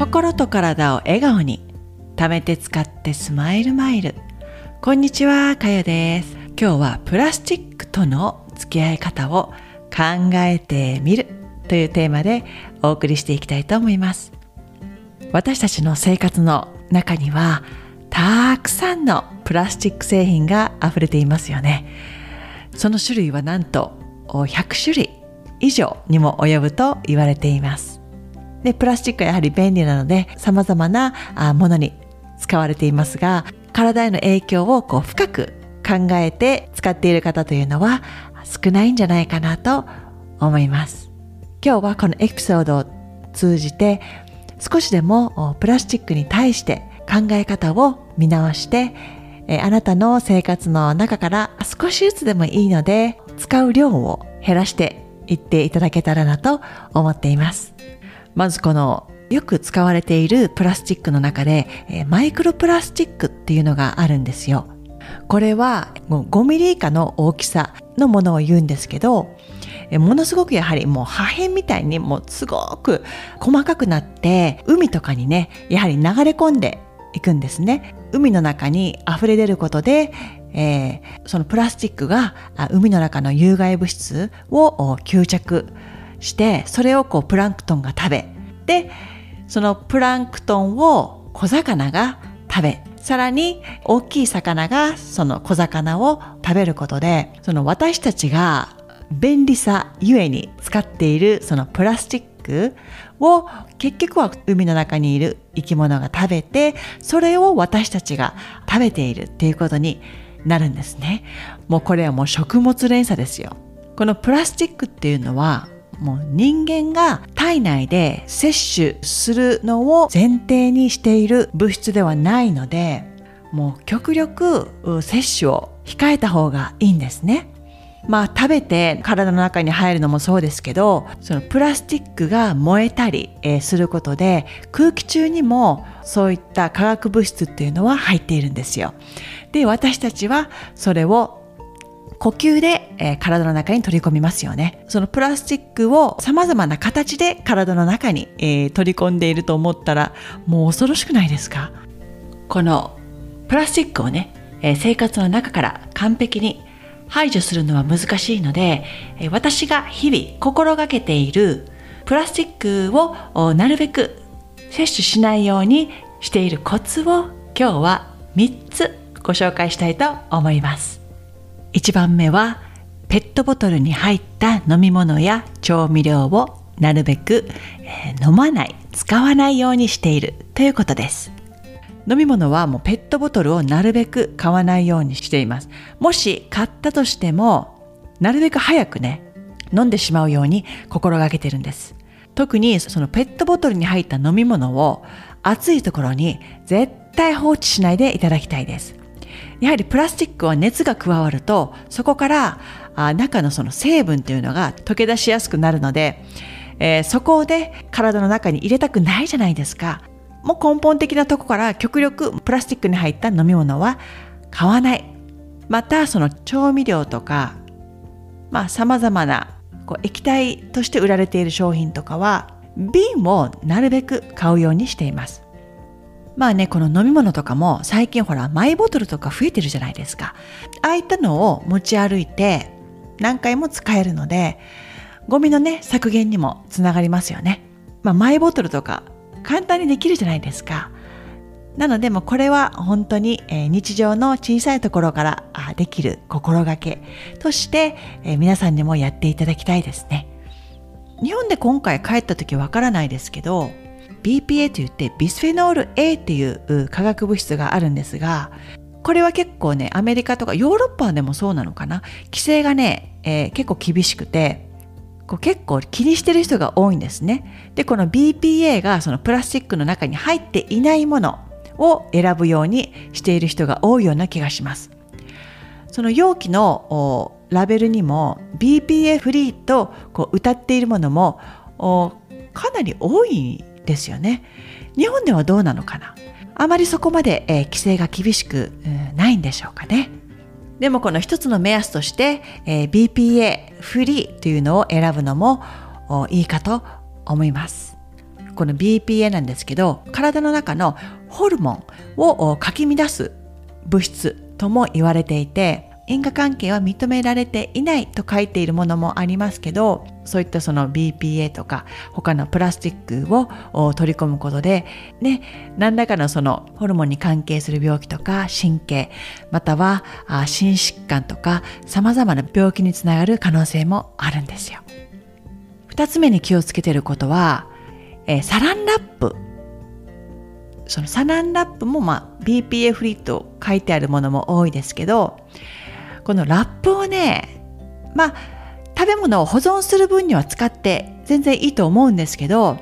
心と体を笑顔に。貯めて使ってスマイルマイル。こんにちはかよです。今日はプラスチックとの付き合い方を考えてみる。というテーマでお送りしていきたいと思います。私たちの生活の中にはたくさんのプラスチック製品が溢れていますよね。その種類はなんと100種類以上にも及ぶと言われています。で、プラスチックはやはり便利なので、様々なものに使われていますが、体への影響をこう深く考えて使っている方というのは少ないんじゃないかなと思います。今日はこのエピソードを通じて少しでもプラスチックに対して考え方を見直してあなたの生活の中から少しずつでもいいので使う量を減らしていっていただけたらなと思っています。まずこのよく使われているプラスチックの中で、えマイクロプラスチックっていうのがあるんですよ。これは5ミリ以下の大きさのものを言うんですけど、ものすごくやはりもう破片みたいにもうすごく細かくなって海とかにねやはり流れ込んでいくんですね海の中に溢れ出ることで、えー、そのプラスチックが海の中の有害物質を吸着してそれをこうプランクトンが食べでそのプランクトンを小魚が食べさらに大きい魚がその小魚を食べることでその私たちが便利さゆえに使っているそのプラスチックを結局は海の中にいる生き物が食べてそれを私たちが食べているっていうことになるんですね。もうこれはもう食物連鎖ですよ。このプラスチックっていうのはもう人間が体内で摂取するのを前提にしている物質ではないのでもう極力摂取を控えた方がいいんですね。まあ食べて体の中に入るのもそうですけどそのプラスチックが燃えたり、することで空気中にもそういった化学物質っていうのは入っているんですよ。で私たちはそれを呼吸で、えー、体の中に取り込みますよね。そのプラスチックを様々な形で体の中に、えー、取り込んでいると思ったらもう恐ろしくないですか？このプラスチックをね、えー、生活の中から完璧に排除するのは難しいので、え私が日々心がけているプラスチックをなるべく摂取しないようにしているコツを今日は3つご紹介したいと思います。1番目はペットボトルに入った飲み物や調味料をなるべく、えー、飲まない使わないようにしているということです。飲み物はもうペットボトルをなるべく買わないようにしています。もし買ったとしてもなるべく早くね飲んでしまうように心がけてるんです。特にそのペットボトルに入った飲み物を暑いところに絶対放置しないでいただきたいです。やはりプラスチックは熱が加わるとそこからあ中のその成分というのが溶け出しやすくなるので、えー、そこで体の中に入れたくないじゃないですか。もう根本的なとこから極力プラスチックに入った飲み物は買わない。またその調味料とかまあ様々なこう液体として売られている商品とかは瓶をなるべく買うようにしています。まあね、この飲み物とかも最近ほらマイボトルとか増えてるじゃないですか。ああいったのを持ち歩いて何回も使えるので、ゴミのね、削減にもつながりますよね。まあマイボトルとか簡単にできるじゃないですか。なのでもこれは本当に、日常の小さいところからできる心がけとして、皆さんにもやっていただきたいですね。日本で今回帰った時わからないですけど、BPA といってビスフェノール A っていう化学物質があるんですがこれは結構ねアメリカとかヨーロッパでもそうなのかな？規制がね、えー、結構厳しくてこう結構気にしてる人が多いんですね。でこの BPA がそのプラスチックの中に入っていないものを選ぶようにしている人が多いような気がします。その容器のラベルにも BPA フリーとこう歌っているものもかなり多いですよね。日本ではどうなのかな？あまりそこまで、えー、規制が厳しく、うん、ないんでしょうかね。でもこの一つの目安として、えー、BPA フリーというのを選ぶのもいいかと思います。この BPA なんですけど体の中のホルモンをかき乱す物質とも言われていて因果関係は認められていないと書いているものもありますけどそういったその BPA とか他のプラスチックを取り込むことでね何らかのそのホルモンに関係する病気とか神経または心疾患とか様々な病気につながる可能性もあるんですよ。2つ目に気をつけてることは、え、サランラップ。そのサランラップも、まあ、BPA フリーと書いてあるものも多いですけどこのラップをねまあ食べ物を保存する分には使って全然いいと思うんですけど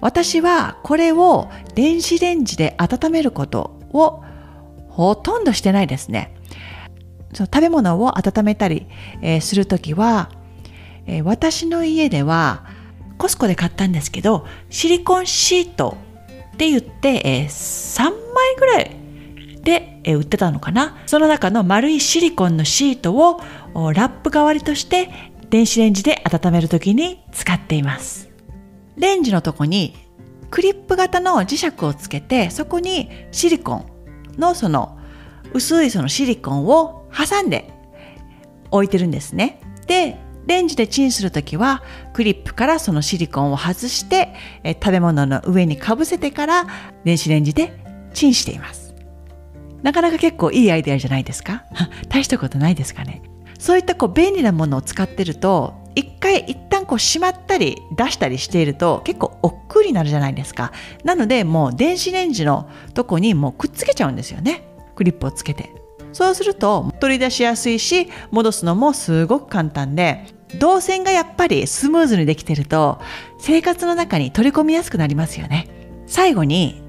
私はこれを電子レンジで温めることをほとんどしてないですね。その食べ物を温めたり、え、するときは、え、私の家ではコスコで買ったんですけどシリコンシートって言って、え、3枚ぐらいで、え売ってたのかなその中の丸いシリコンのシートをラップ代わりとして電子レンジで温めるときに使っています。レンジのとこにクリップ型の磁石をつけてそこにシリコンのその薄いそのシリコンを挟んで置いてるんですね。でレンジでチンするときはクリップからそのシリコンを外してえ食べ物の上にかぶせてから電子レンジでチンしています。なかなか結構いいアイデアじゃないですか？大したことないですかね？そういったこう便利なものを使ってると一回一旦こうしまったり出したりしていると結構億劫になるじゃないですか。なのでもう電子レンジのとこにもうくっつけちゃうんですよね。クリップをつけて。そうすると取り出しやすいし戻すのもすごく簡単で動線がやっぱりスムーズにできてると生活の中に取り込みやすくなりますよね。最後に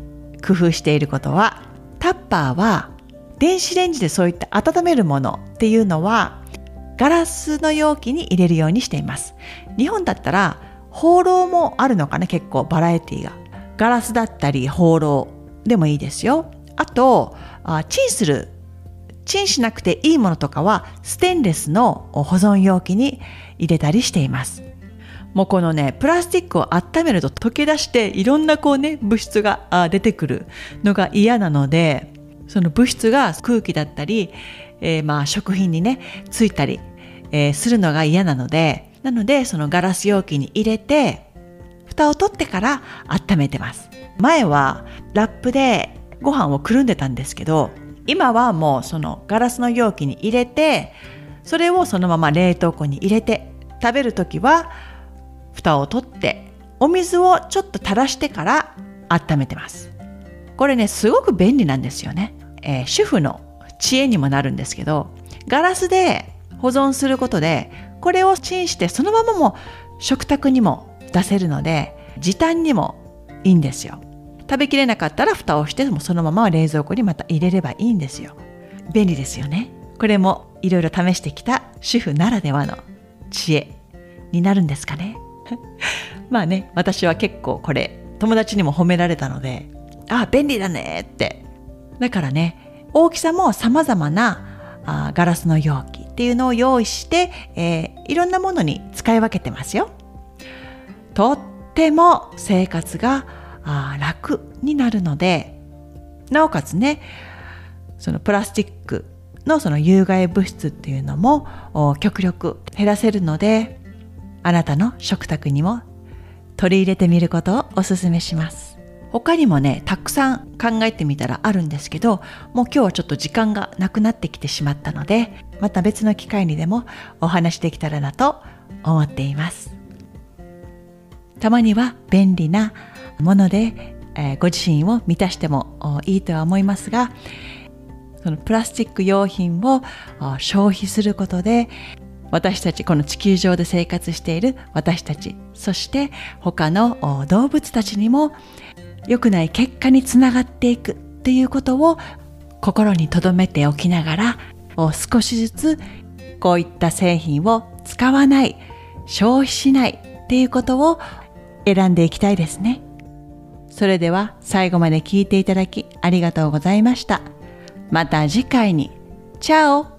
工夫していることはタッパーは電子レンジでそういった温めるものっていうのはガラスの容器に入れるようにしています。日本だったら放浪もあるのかな結構バラエティが。ガラスだったり放浪でもいいですよ。あとチンする。チンしなくていいものとかはステンレスの保存容器に入れたりしています。もうこのねプラスチックを温めると溶け出していろんなこうね物質が出てくるのが嫌なのでその物質が空気だったり、えー、まあ食品にねついたり、えー、するのが嫌なのでなのでそのガラス容器に入れて蓋を取ってから温めてます。前はラップでご飯をくるんでたんですけど今はもうそのガラスの容器に入れてそれをそのまま冷凍庫に入れて食べる時は蓋を取ってお水をちょっと垂らしてから温めてます。これねすごく便利なんですよね、えー、主婦の知恵にもなるんですけどガラスで保存することでこれをチンしてそのままも食卓にも出せるので時短にもいいんですよ。食べきれなかったら蓋をしてもそのまま冷蔵庫にまた入れればいいんですよ。便利ですよね。これもいろいろ試してきた主婦ならではの知恵になるんですかね。まあね、私は結構これ、友達にも褒められたので、ああ、便利だねって。だからね、大きさも様々なあガラスの容器っていうのを用意して、えー、いろんなものに使い分けてますよ。とっても生活があ楽になるので、なおかつね、そのプラスチックのその有害物質っていうのも極力減らせるのであなたの食卓にも取り入れてみることをお勧めします。他にもね、たくさん考えてみたらあるんですけど、もう今日はちょっと時間がなくなってきてしまったので、また別の機会にでもお話できたらなと思っています。たまには便利なもので、えー、ご自身を満たしてもいいとは思いますが、そのプラスチック用品を消費することで私たちこの地球上で生活している私たちそして他の動物たちにも良くない結果につながっていくっていうことを心に留めておきながら少しずつこういった製品を使わない消費しないっていうことを選んでいきたいですね。それでは最後まで聞いていただきありがとうございました。また次回に。チャオ。